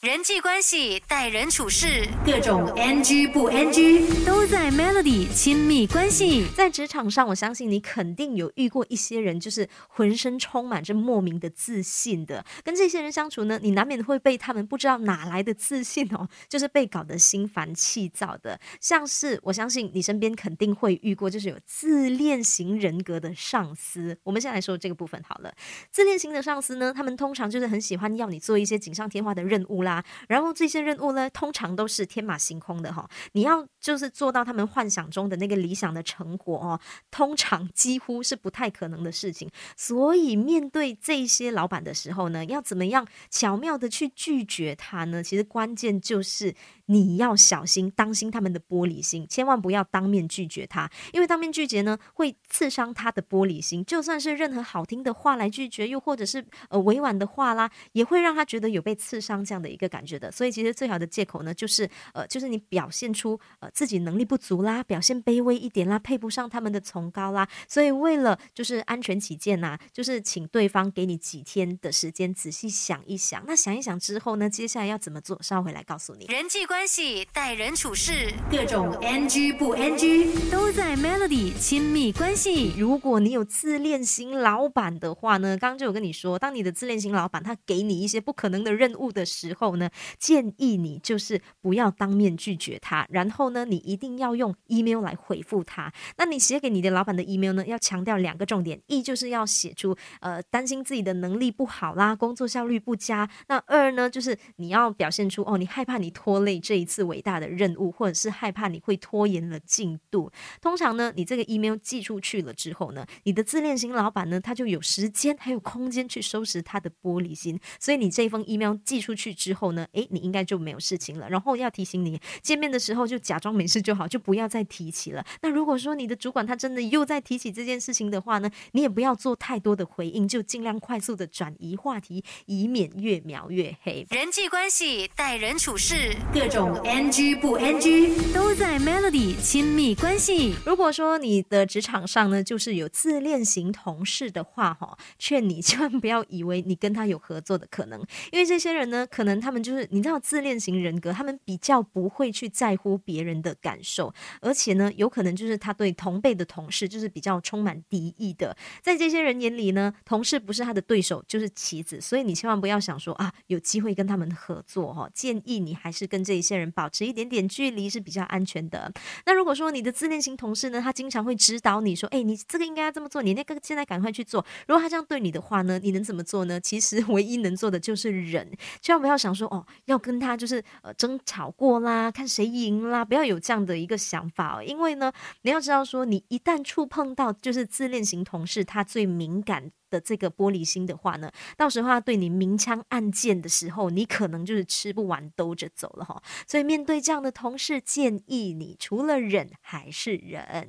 人际关系、待人处事，各种 NG 不 NG 都在 Melody 亲密关系。在职场上，我相信你肯定有遇过一些人，就是浑身充满着莫名的自信的。跟这些人相处呢，你难免会被他们不知道哪来的自信哦，就是被搞得心烦气躁的。像是我相信你身边肯定会遇过，就是有自恋型人格的上司。我们先来说这个部分好了。自恋型的上司呢，他们通常就是很喜欢要你做一些锦上添花的任务啦。然后这些任务呢，通常都是天马行空的哈。你要就是做到他们幻想中的那个理想的成果哦，通常几乎是不太可能的事情。所以面对这些老板的时候呢，要怎么样巧妙的去拒绝他呢？其实关键就是你要小心，当心他们的玻璃心，千万不要当面拒绝他，因为当面拒绝呢，会刺伤他的玻璃心。就算是任何好听的话来拒绝，又或者是呃委婉的话啦，也会让他觉得有被刺伤这样的。一个感觉的，所以其实最好的借口呢，就是呃，就是你表现出呃自己能力不足啦，表现卑微一点啦，配不上他们的崇高啦。所以为了就是安全起见呐，就是请对方给你几天的时间，仔细想一想。那想一想之后呢，接下来要怎么做，稍回来告诉你。人际关系、待人处事，各种 NG 不 NG 都在 Melody 亲密关系。如果你有自恋型老板的话呢，刚刚就有跟你说，当你的自恋型老板他给你一些不可能的任务的时候。后呢，建议你就是不要当面拒绝他，然后呢，你一定要用 email 来回复他。那你写给你的老板的 email 呢，要强调两个重点：一就是要写出呃担心自己的能力不好啦，工作效率不佳；那二呢，就是你要表现出哦，你害怕你拖累这一次伟大的任务，或者是害怕你会拖延了进度。通常呢，你这个 email 寄出去了之后呢，你的自恋型老板呢，他就有时间还有空间去收拾他的玻璃心，所以你这封 email 寄出去之后。后呢？诶，你应该就没有事情了。然后要提醒你，见面的时候就假装没事就好，就不要再提起了。那如果说你的主管他真的又在提起这件事情的话呢，你也不要做太多的回应，就尽量快速的转移话题，以免越描越黑。人际关系、待人处事，各种 NG 不 NG 都在 Melody 亲密关系。如果说你的职场上呢，就是有自恋型同事的话，哈，劝你 千万不要以为你跟他有合作的可能，因为这些人呢，可能他。他们就是你知道自恋型人格，他们比较不会去在乎别人的感受，而且呢，有可能就是他对同辈的同事就是比较充满敌意的。在这些人眼里呢，同事不是他的对手就是棋子，所以你千万不要想说啊，有机会跟他们合作哈。建议你还是跟这一些人保持一点点距离是比较安全的。那如果说你的自恋型同事呢，他经常会指导你说，哎，你这个应该要这么做，你那个现在赶快去做。如果他这样对你的话呢，你能怎么做呢？其实唯一能做的就是忍，千万不要想。说哦，要跟他就是呃争吵过啦，看谁赢啦，不要有这样的一个想法哦。因为呢，你要知道说，你一旦触碰到就是自恋型同事他最敏感的这个玻璃心的话呢，到时候他对你明枪暗箭的时候，你可能就是吃不完兜着走了哈。所以面对这样的同事，建议你除了忍还是忍。